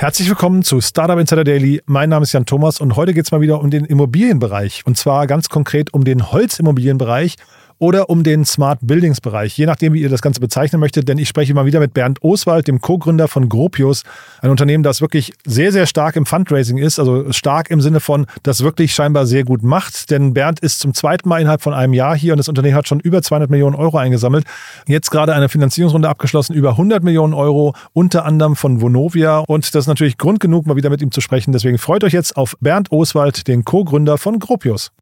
Herzlich willkommen zu Startup Insider Daily. Mein Name ist Jan Thomas und heute geht es mal wieder um den Immobilienbereich und zwar ganz konkret um den Holzimmobilienbereich oder um den Smart Buildings Bereich, je nachdem, wie ihr das Ganze bezeichnen möchtet. Denn ich spreche mal wieder mit Bernd Oswald, dem Co-Gründer von Gropius, ein Unternehmen, das wirklich sehr, sehr stark im Fundraising ist. Also stark im Sinne von, das wirklich scheinbar sehr gut macht. Denn Bernd ist zum zweiten Mal innerhalb von einem Jahr hier und das Unternehmen hat schon über 200 Millionen Euro eingesammelt. Jetzt gerade eine Finanzierungsrunde abgeschlossen, über 100 Millionen Euro, unter anderem von Vonovia. Und das ist natürlich Grund genug, mal wieder mit ihm zu sprechen. Deswegen freut euch jetzt auf Bernd Oswald, den Co-Gründer von Gropius.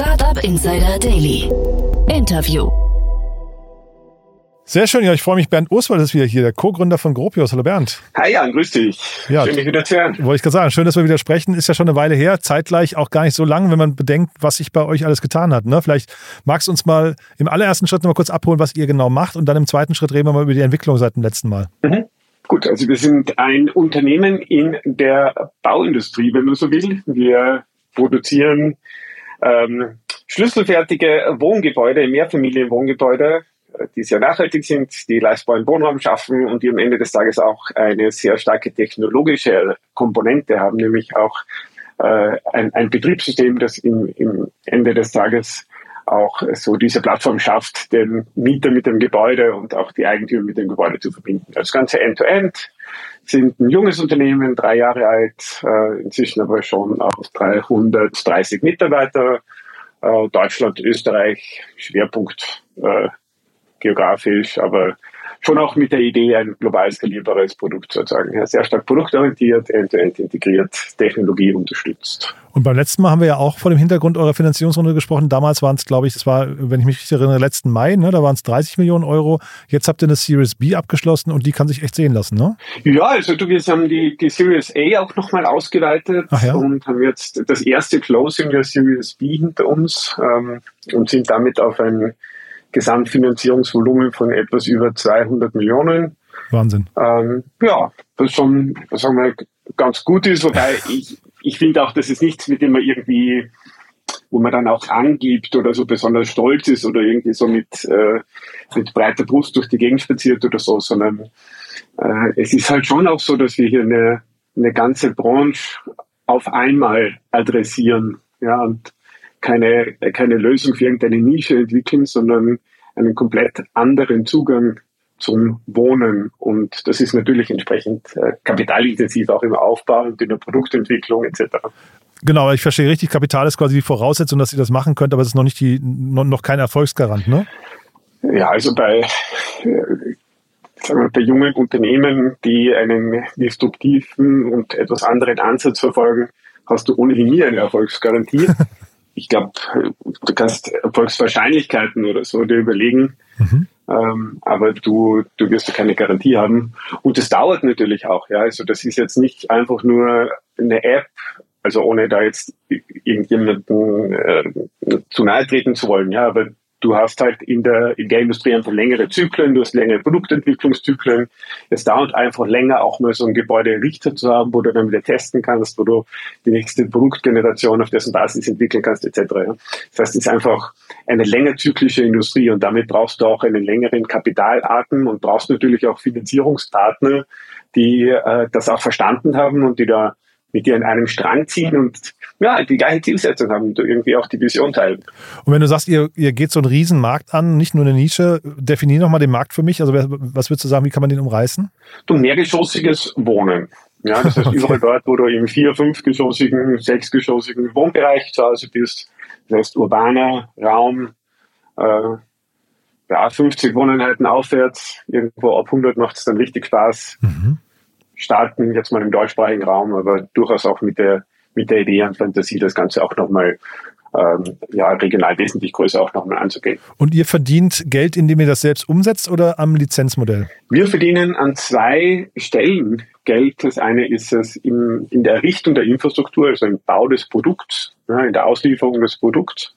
Startup Insider Daily. Interview. Sehr schön, ja, ich freue mich. Bernd Oswald ist wieder hier, der Co-Gründer von Gropius. Hallo Bernd. Hi Jan, grüß dich. Ja, schön, dich wieder zu hören. Wollte ich gerade sagen, schön, dass wir wieder sprechen. Ist ja schon eine Weile her, zeitgleich auch gar nicht so lang, wenn man bedenkt, was sich bei euch alles getan hat. Ne? Vielleicht magst du uns mal im allerersten Schritt noch mal kurz abholen, was ihr genau macht und dann im zweiten Schritt reden wir mal über die Entwicklung seit dem letzten Mal. Mhm. Gut, also wir sind ein Unternehmen in der Bauindustrie, wenn man so will. Wir produzieren ähm, schlüsselfertige Wohngebäude, Mehrfamilienwohngebäude, äh, die sehr nachhaltig sind, die leistbaren Wohnraum schaffen und die am Ende des Tages auch eine sehr starke technologische Komponente haben, nämlich auch äh, ein, ein Betriebssystem, das im, im Ende des Tages auch so diese Plattform schafft, den Mieter mit dem Gebäude und auch die Eigentümer mit dem Gebäude zu verbinden. Das Ganze End-to-End -End, sind ein junges Unternehmen, drei Jahre alt, äh, inzwischen aber schon auf 330 Mitarbeiter. Äh, Deutschland, Österreich, Schwerpunkt äh, geografisch, aber schon auch mit der Idee, ein global skalierbares Produkt sozusagen. Ja, sehr stark produktorientiert, end-to-end integriert, Technologie unterstützt. Und beim letzten Mal haben wir ja auch vor dem Hintergrund eurer Finanzierungsrunde gesprochen. Damals waren es, glaube ich, das war, wenn ich mich richtig erinnere, letzten Mai, ne? da waren es 30 Millionen Euro. Jetzt habt ihr eine Series B abgeschlossen und die kann sich echt sehen lassen, ne? Ja, also du, wir haben die, die Series A auch nochmal ausgeweitet ja? und haben jetzt das erste Closing der Series B hinter uns ähm, und sind damit auf ein Gesamtfinanzierungsvolumen von etwas über 200 Millionen. Wahnsinn. Ähm, ja, das schon, sagen wir, ganz gut ist, wobei ich, ich finde auch, dass es nichts, mit dem man irgendwie, wo man dann auch angibt oder so besonders stolz ist oder irgendwie so mit, äh, mit breiter Brust durch die Gegend spaziert oder so, sondern äh, es ist halt schon auch so, dass wir hier eine, eine ganze Branche auf einmal adressieren. Ja, und keine, keine Lösung für irgendeine Nische entwickeln, sondern einen komplett anderen Zugang zum Wohnen. Und das ist natürlich entsprechend äh, kapitalintensiv auch im Aufbau und in der Produktentwicklung etc. Genau, ich verstehe richtig, Kapital ist quasi die Voraussetzung, dass ihr das machen könnt, aber es ist noch nicht die, noch kein Erfolgsgarant, ne? Ja, also bei, äh, sagen wir, bei jungen Unternehmen, die einen disruptiven und etwas anderen Ansatz verfolgen, hast du ohnehin nie eine Erfolgsgarantie. ich glaube, du kannst Erfolgswahrscheinlichkeiten oder so dir überlegen, mhm. ähm, aber du, du wirst ja keine Garantie haben. Und das dauert natürlich auch, ja. Also das ist jetzt nicht einfach nur eine App, also ohne da jetzt irgendjemanden äh, zu nahe treten zu wollen, ja, aber du hast halt in der, in der Industrie einfach längere Zyklen, du hast längere Produktentwicklungszyklen. Es dauert einfach länger, auch mal so ein Gebäude errichtet zu haben, wo du dann wieder testen kannst, wo du die nächste Produktgeneration auf dessen Basis entwickeln kannst, etc. Das heißt, es ist einfach eine längerzyklische Industrie und damit brauchst du auch einen längeren Kapitalarten und brauchst natürlich auch Finanzierungspartner, die äh, das auch verstanden haben und die da mit dir an einem Strang ziehen und ja, die gleiche Zielsetzung haben und irgendwie auch die Vision teilen. Und wenn du sagst, ihr, ihr geht so einen riesen Markt an, nicht nur eine Nische, definier nochmal den Markt für mich. Also was würdest du sagen, wie kann man den umreißen? Du mehrgeschossiges Wohnen. Ja, das heißt okay. überall dort, wo du im vier-, fünfgeschossigen, sechsgeschossigen Wohnbereich zu Hause bist. Das heißt urbaner Raum, äh, ja, 50 Wohneinheiten aufwärts, irgendwo ab 100 macht es dann richtig Spaß. Mhm starten, jetzt mal im deutschsprachigen Raum, aber durchaus auch mit der, mit der Idee und Fantasie, das Ganze auch nochmal ähm, ja, regional wesentlich größer auch nochmal anzugehen. Und ihr verdient Geld, indem ihr das selbst umsetzt oder am Lizenzmodell? Wir verdienen an zwei Stellen Geld. Das eine ist es in, in der Errichtung der Infrastruktur, also im Bau des Produkts, ja, in der Auslieferung des Produkts.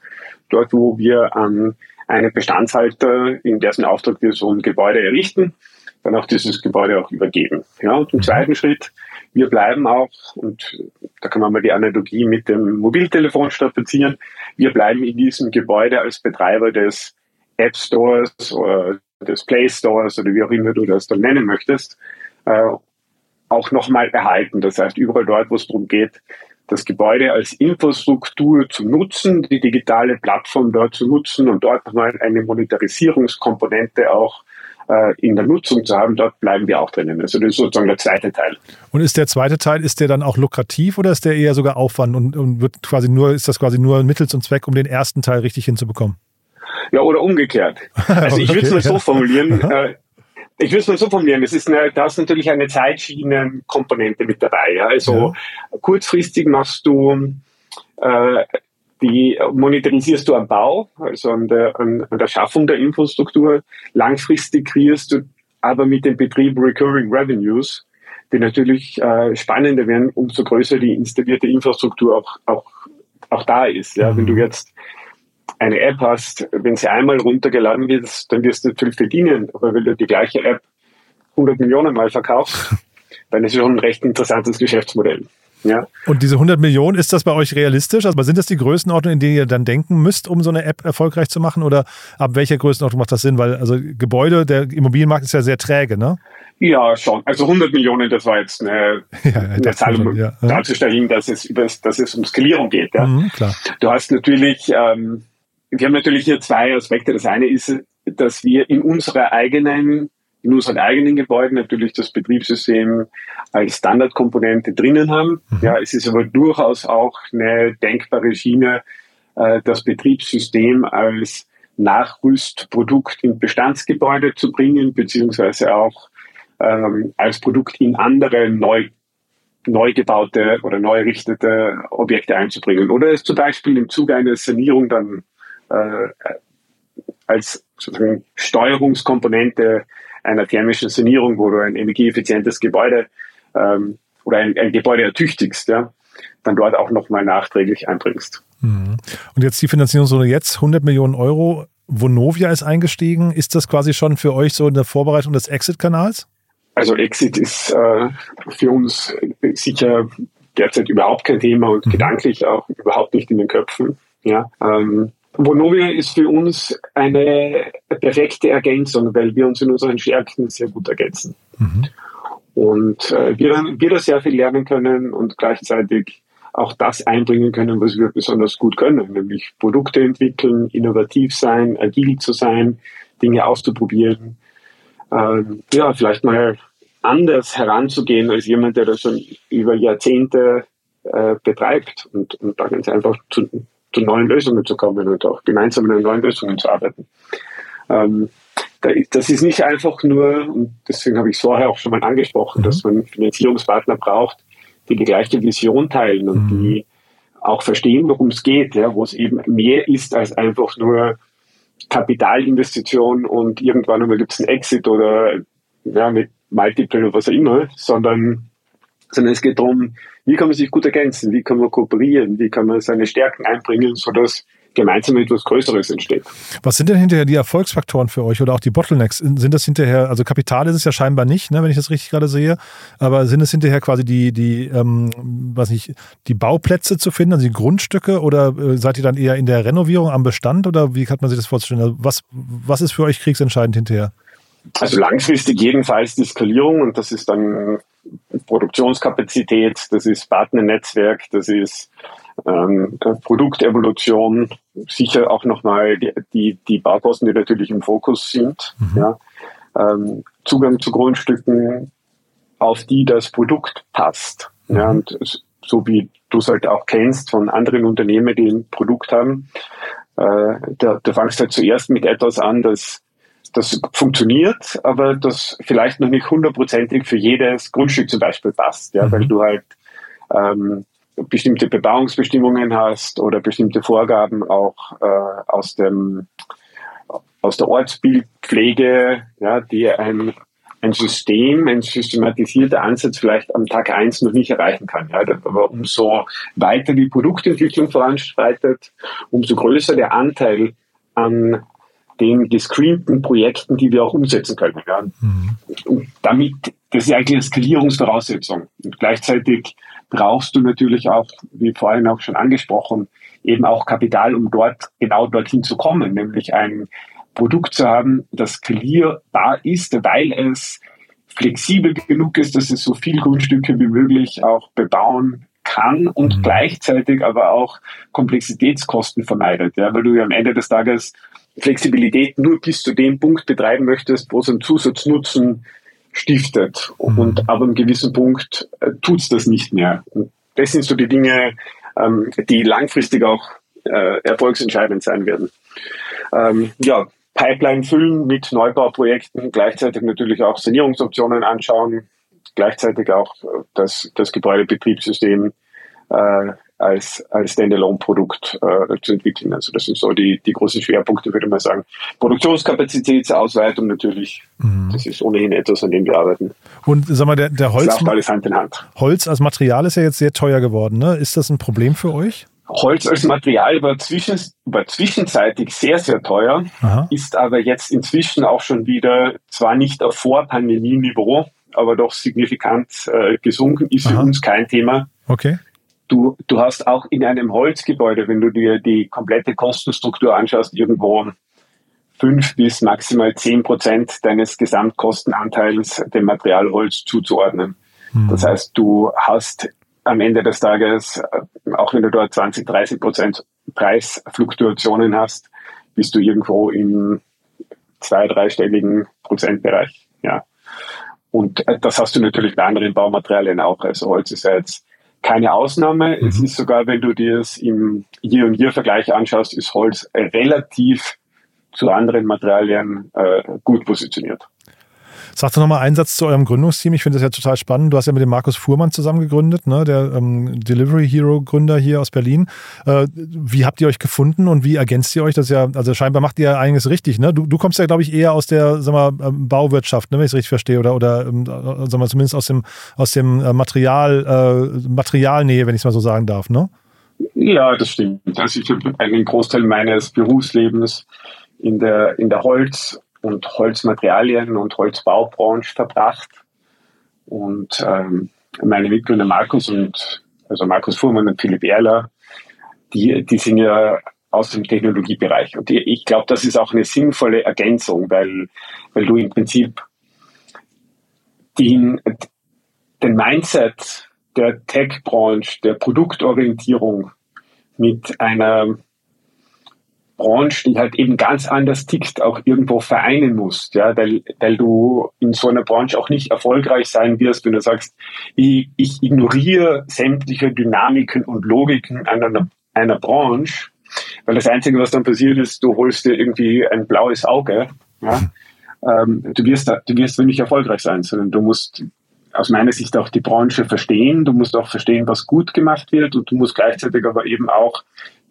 Dort, wo wir an einen Bestandshalter, in dessen Auftrag wir so ein Gebäude errichten, dann auch dieses Gebäude auch übergeben. Ja, und im mhm. zweiten Schritt, wir bleiben auch, und da kann man mal die Analogie mit dem Mobiltelefon strapazieren, wir bleiben in diesem Gebäude als Betreiber des App Stores oder des Play Stores oder wie auch immer du das dann nennen möchtest, äh, auch nochmal erhalten. Das heißt, überall dort, wo es darum geht, das Gebäude als Infrastruktur zu nutzen, die digitale Plattform dort zu nutzen und dort nochmal eine Monetarisierungskomponente auch äh, in der Nutzung zu haben, dort bleiben wir auch drinnen. Also das ist sozusagen der zweite Teil. Und ist der zweite Teil, ist der dann auch lukrativ oder ist der eher sogar Aufwand und, und wird quasi nur, ist das quasi nur Mittel zum Zweck, um den ersten Teil richtig hinzubekommen? Ja, oder umgekehrt. Also ich würde es mal so formulieren, äh, ich würde es mal so formulieren, es ist eine, da ist natürlich eine Zeitschienenkomponente mit dabei. Ja. Also ja. kurzfristig machst du äh, die monetarisierst du am Bau, also an der, an, an der Schaffung der Infrastruktur. Langfristig kriegst du aber mit dem Betrieb Recurring Revenues, die natürlich äh, spannender werden, umso größer die installierte Infrastruktur auch, auch, auch da ist. Ja. Wenn du mhm. jetzt eine App hast, wenn sie einmal runtergeladen wird, dann wirst du natürlich verdienen. Aber wenn du die gleiche App 100 Millionen Mal verkaufst, dann ist es schon ein recht interessantes Geschäftsmodell. Ja. Und diese 100 Millionen, ist das bei euch realistisch? Also sind das die Größenordnungen, in denen ihr dann denken müsst, um so eine App erfolgreich zu machen? Oder ab welcher Größenordnung macht das Sinn? Weil also Gebäude, der Immobilienmarkt ist ja sehr träge, ne? Ja, schon. Also 100 Millionen, das war jetzt eine, ja, eine Zahl, um ja. darzustellen, dass es, über, dass es um Skalierung geht. Ja. Mhm, klar. Du hast natürlich ähm, wir haben natürlich hier zwei Aspekte. Das eine ist, dass wir in unserer eigenen in unseren eigenen Gebäuden natürlich das Betriebssystem als Standardkomponente drinnen haben. Mhm. Ja, es ist aber durchaus auch eine denkbare Schiene, äh, das Betriebssystem als Nachrüstprodukt in Bestandsgebäude zu bringen, beziehungsweise auch ähm, als Produkt in andere neu, neu gebaute oder neu errichtete Objekte einzubringen. Oder es zum Beispiel im Zuge einer Sanierung dann äh, als sozusagen Steuerungskomponente einer thermischen Sanierung, wo du ein energieeffizientes Gebäude ähm, oder ein, ein Gebäude ertüchtigst, ja, dann dort auch nochmal nachträglich einbringst. Mhm. Und jetzt die Finanzierungsrunde jetzt, 100 Millionen Euro. Vonovia ist eingestiegen. Ist das quasi schon für euch so in der Vorbereitung des Exit-Kanals? Also Exit ist äh, für uns sicher derzeit überhaupt kein Thema und mhm. gedanklich auch überhaupt nicht in den Köpfen. Ja, ähm, Vonovia ist für uns eine perfekte Ergänzung, weil wir uns in unseren Stärken sehr gut ergänzen. Mhm. Und äh, wir, wir da sehr viel lernen können und gleichzeitig auch das einbringen können, was wir besonders gut können, nämlich Produkte entwickeln, innovativ sein, agil zu sein, Dinge auszuprobieren. Ähm, ja, vielleicht mal anders heranzugehen als jemand, der das schon über Jahrzehnte äh, betreibt und, und da ganz einfach zu, zu neuen Lösungen zu kommen und auch gemeinsam an neuen Lösungen zu arbeiten. Ähm, das ist nicht einfach nur, und deswegen habe ich es vorher auch schon mal angesprochen, mhm. dass man Finanzierungspartner braucht, die die gleiche Vision teilen und mhm. die auch verstehen, worum es geht, ja, wo es eben mehr ist als einfach nur Kapitalinvestition und irgendwann einmal gibt es einen Exit oder ja, mit Multiple oder was auch immer, sondern sondern es geht darum, wie kann man sich gut ergänzen, wie kann man kooperieren, wie kann man seine Stärken einbringen, sodass gemeinsam etwas Größeres entsteht. Was sind denn hinterher die Erfolgsfaktoren für euch oder auch die Bottlenecks? Sind das hinterher, also Kapital ist es ja scheinbar nicht, ne, wenn ich das richtig gerade sehe, aber sind es hinterher quasi die, die, ähm, was nicht, die Bauplätze zu finden, also die Grundstücke oder äh, seid ihr dann eher in der Renovierung am Bestand oder wie hat man sich das vorzustellen? Also was, was ist für euch kriegsentscheidend hinterher? Also langfristig jedenfalls die Skalierung und das ist dann Produktionskapazität, das ist Partnernetzwerk, das ist ähm, Produktevolution, sicher auch nochmal die, die, die Baukosten, die natürlich im Fokus sind, mhm. ja, ähm, Zugang zu Grundstücken, auf die das Produkt passt. Mhm. Ja, und so wie du es halt auch kennst von anderen Unternehmen, die ein Produkt haben, äh, da, da fangst halt zuerst mit etwas an, das das funktioniert, aber das vielleicht noch nicht hundertprozentig für jedes Grundstück zum Beispiel passt, ja, mhm. weil du halt ähm, bestimmte Bebauungsbestimmungen hast oder bestimmte Vorgaben auch äh, aus dem aus der Ortsbildpflege, ja, die ein ein System, ein systematisierter Ansatz vielleicht am Tag eins noch nicht erreichen kann. Ja, aber umso weiter die Produktentwicklung voranschreitet, umso größer der Anteil an den gescreenten Projekten, die wir auch umsetzen können. Ja. Mhm. Und damit, das ist eigentlich eine Skalierungsvoraussetzung. Und gleichzeitig brauchst du natürlich auch, wie vorhin auch schon angesprochen, eben auch Kapital, um dort genau dorthin zu kommen, nämlich ein, Produkt zu haben, das skalierbar ist, weil es flexibel genug ist, dass es so viele Grundstücke wie möglich auch bebauen kann und mhm. gleichzeitig aber auch Komplexitätskosten vermeidet. Ja, weil du ja am Ende des Tages Flexibilität nur bis zu dem Punkt betreiben möchtest, wo es einen Zusatznutzen stiftet. Mhm. Und ab einem gewissen Punkt äh, tut's das nicht mehr. Und das sind so die Dinge, ähm, die langfristig auch äh, erfolgsentscheidend sein werden. Ähm, ja, Pipeline füllen mit Neubauprojekten, gleichzeitig natürlich auch Sanierungsoptionen anschauen, gleichzeitig auch das, das Gebäudebetriebssystem äh, als, als Standalone-Produkt äh, zu entwickeln. Also das sind so die, die großen Schwerpunkte, würde man sagen. Produktionskapazitätsausweitung natürlich, mhm. das ist ohnehin etwas, an dem wir arbeiten. Und sag mal, der, der Holz, alles Hand in Hand. Holz als Material ist ja jetzt sehr teuer geworden. Ne? Ist das ein Problem für euch? Holz als Material war, zwischen, war zwischenzeitig sehr, sehr teuer, Aha. ist aber jetzt inzwischen auch schon wieder, zwar nicht auf Vorpandemie-Niveau, aber doch signifikant äh, gesunken, ist Aha. für uns kein Thema. Okay. Du, du hast auch in einem Holzgebäude, wenn du dir die komplette Kostenstruktur anschaust, irgendwo fünf bis maximal zehn Prozent deines Gesamtkostenanteils dem Material Holz zuzuordnen. Mhm. Das heißt, du hast am Ende des Tages, äh, auch wenn du dort 20, 30 Prozent Preisfluktuationen hast, bist du irgendwo im zwei-, dreistelligen Prozentbereich. Ja. Und äh, das hast du natürlich bei anderen Baumaterialien auch. Also Holz ist ja jetzt keine Ausnahme. Mhm. Es ist sogar, wenn du dir es im Year-on-Year-Vergleich anschaust, ist Holz relativ zu anderen Materialien äh, gut positioniert. Sag doch nochmal einen Satz zu eurem Gründungsteam. Ich finde das ja total spannend. Du hast ja mit dem Markus Fuhrmann zusammen gegründet, ne? der ähm, Delivery Hero Gründer hier aus Berlin. Äh, wie habt ihr euch gefunden und wie ergänzt ihr euch? Das ja, also scheinbar macht ihr einiges richtig. Ne? Du, du kommst ja, glaube ich, eher aus der sag mal, ähm, Bauwirtschaft, ne? wenn ich es richtig verstehe, oder, oder ähm, sag mal, zumindest aus dem, aus dem äh, Material, äh, Materialnähe, wenn ich es mal so sagen darf. Ne? Ja, das stimmt. Also ich habe einen Großteil meines Berufslebens in der, in der Holz- und Holzmaterialien und Holzbaubranche verbracht. Und ähm, meine Mitgründer Markus und also Markus Fuhrmann und Philipp Erler, die, die sind ja aus dem Technologiebereich. Und ich glaube, das ist auch eine sinnvolle Ergänzung, weil, weil du im Prinzip den, den Mindset der Tech-Branche, der Produktorientierung mit einer Branche, die halt eben ganz anders tickt, auch irgendwo vereinen musst, ja, weil, weil du in so einer Branche auch nicht erfolgreich sein wirst, wenn du sagst, ich, ich ignoriere sämtliche Dynamiken und Logiken einer, einer Branche, weil das Einzige, was dann passiert ist, du holst dir irgendwie ein blaues Auge, ja, ähm, du wirst, du wirst nicht erfolgreich sein, sondern du musst aus meiner Sicht auch die Branche verstehen, du musst auch verstehen, was gut gemacht wird und du musst gleichzeitig aber eben auch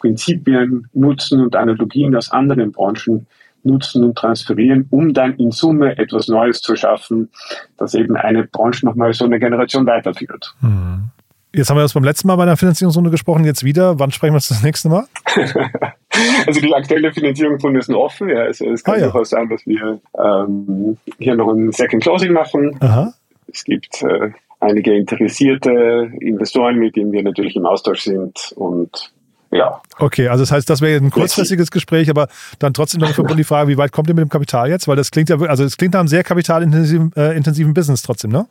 Prinzipien nutzen und Analogien aus anderen Branchen nutzen und transferieren, um dann in Summe etwas Neues zu schaffen, das eben eine Branche nochmal so eine Generation weiterführt. Mhm. Jetzt haben wir das beim letzten Mal bei der Finanzierungsrunde gesprochen, jetzt wieder. Wann sprechen wir uns das nächste Mal? also die aktuelle Finanzierungsrunde ist noch offen. Ja. Also es kann ah, ja. durchaus sein, dass wir ähm, hier noch ein Second Closing machen. Aha. Es gibt äh, einige interessierte Investoren, mit denen wir natürlich im Austausch sind und ja. Okay, also das heißt, das wäre ein kurzfristiges Gespräch, aber dann trotzdem noch verbunden die Frage, wie weit kommt ihr mit dem Kapital jetzt? Weil das klingt ja, also es klingt nach einem sehr kapitalintensiven äh, intensiven Business trotzdem, ne?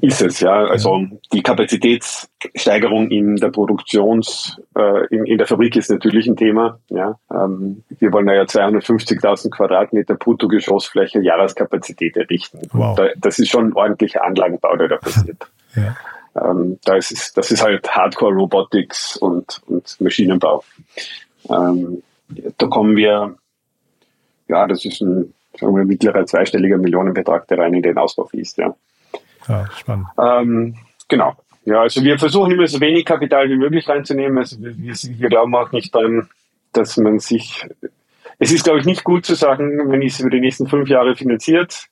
Ist es, ja. Also die Kapazitätssteigerung in der Produktions, äh, in, in der Fabrik ist natürlich ein Thema. Ja. Ähm, wir wollen ja 250.000 Quadratmeter Bruttogeschossfläche Jahreskapazität errichten. Wow. Da, das ist schon ein ordentlicher Anlagenbau, der da passiert. ja. Ähm, da ist das ist halt Hardcore Robotics und, und Maschinenbau. Ähm, da kommen wir, ja, das ist ein sagen wir, mittlerer zweistelliger Millionenbetrag, der rein in den Ausbau fließt, ja. Ja, spannend. Ähm, genau. Ja, also wir versuchen immer so wenig Kapital wie möglich reinzunehmen. Also wir, wir glauben auch nicht dran, dass man sich es ist, glaube ich, nicht gut zu sagen, wenn ich es über die nächsten fünf Jahre finanziert,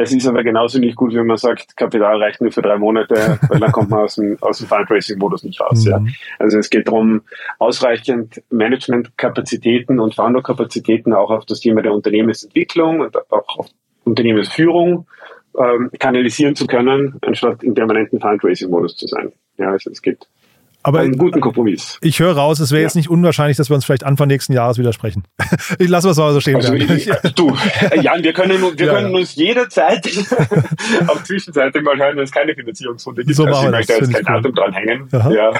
es ist aber genauso nicht gut, wenn man sagt, Kapital reicht nur für drei Monate, weil dann kommt man aus dem, aus dem Fundraising-Modus nicht raus. Mhm. Ja. Also es geht darum, ausreichend Managementkapazitäten und Founderkapazitäten auch auf das Thema der Unternehmensentwicklung und auch auf Unternehmensführung ähm, kanalisieren zu können, anstatt im permanenten Fundraising-Modus zu sein. Ja, also es geht Aber einen guten Kompromiss. Ich höre raus, es wäre ja. jetzt nicht unwahrscheinlich, dass wir uns vielleicht Anfang nächsten Jahres widersprechen. ich lasse es mal so stehen. Also, ich, du, Jan, wir können, wir ja. können uns jederzeit auch zwischenzeitlich mal hören, wenn es keine Finanzierungsrunde gibt. So also ich möchte jetzt kein cool. Datum dran hängen. Aha. Ja.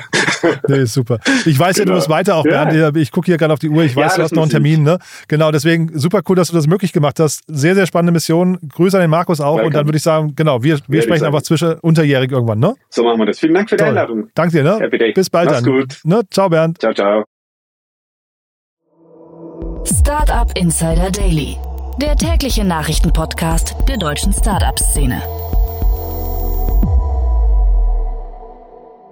Nee, super. Ich weiß genau. ja, du musst weiter auch, Bernd. Ich gucke hier gerade auf die Uhr. Ich weiß, du hast noch einen Termin. Ne? Genau, deswegen super cool, dass du das möglich gemacht hast. Sehr, sehr spannende Mission. Grüße an den Markus auch. Welcome. Und dann würde ich sagen, genau, wir, wir sprechen einfach zwischen unterjährig irgendwann. Ne? So machen wir das. Vielen Dank für die. Einladung. Danke dir. Ne? Bis bald Mach's dann. gut. Ne? Ciao, Bernd. Ciao, ciao. Startup Insider Daily, der tägliche Nachrichtenpodcast der deutschen Startup-Szene.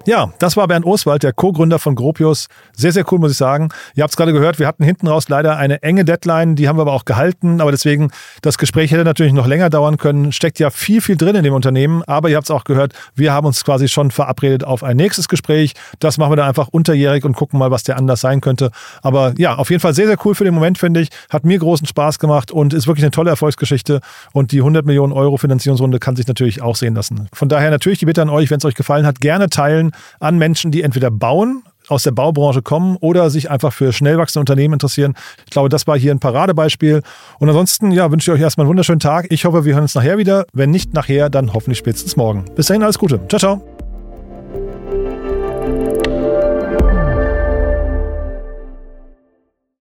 Ja, das war Bernd Oswald, der Co-Gründer von Gropius. Sehr, sehr cool, muss ich sagen. Ihr habt es gerade gehört, wir hatten hinten raus leider eine enge Deadline, die haben wir aber auch gehalten. Aber deswegen, das Gespräch hätte natürlich noch länger dauern können. Steckt ja viel, viel drin in dem Unternehmen. Aber ihr habt es auch gehört, wir haben uns quasi schon verabredet auf ein nächstes Gespräch. Das machen wir dann einfach unterjährig und gucken mal, was der anders sein könnte. Aber ja, auf jeden Fall sehr, sehr cool für den Moment, finde ich. Hat mir großen Spaß gemacht und ist wirklich eine tolle Erfolgsgeschichte. Und die 100 Millionen Euro Finanzierungsrunde kann sich natürlich auch sehen lassen. Von daher natürlich die Bitte an euch, wenn es euch gefallen hat, gerne teilen an Menschen, die entweder bauen, aus der Baubranche kommen oder sich einfach für schnell wachsende Unternehmen interessieren. Ich glaube, das war hier ein Paradebeispiel. Und ansonsten, ja, wünsche ich euch erstmal einen wunderschönen Tag. Ich hoffe, wir hören uns nachher wieder. Wenn nicht nachher, dann hoffentlich spätestens morgen. Bis dahin, alles Gute. Ciao, ciao.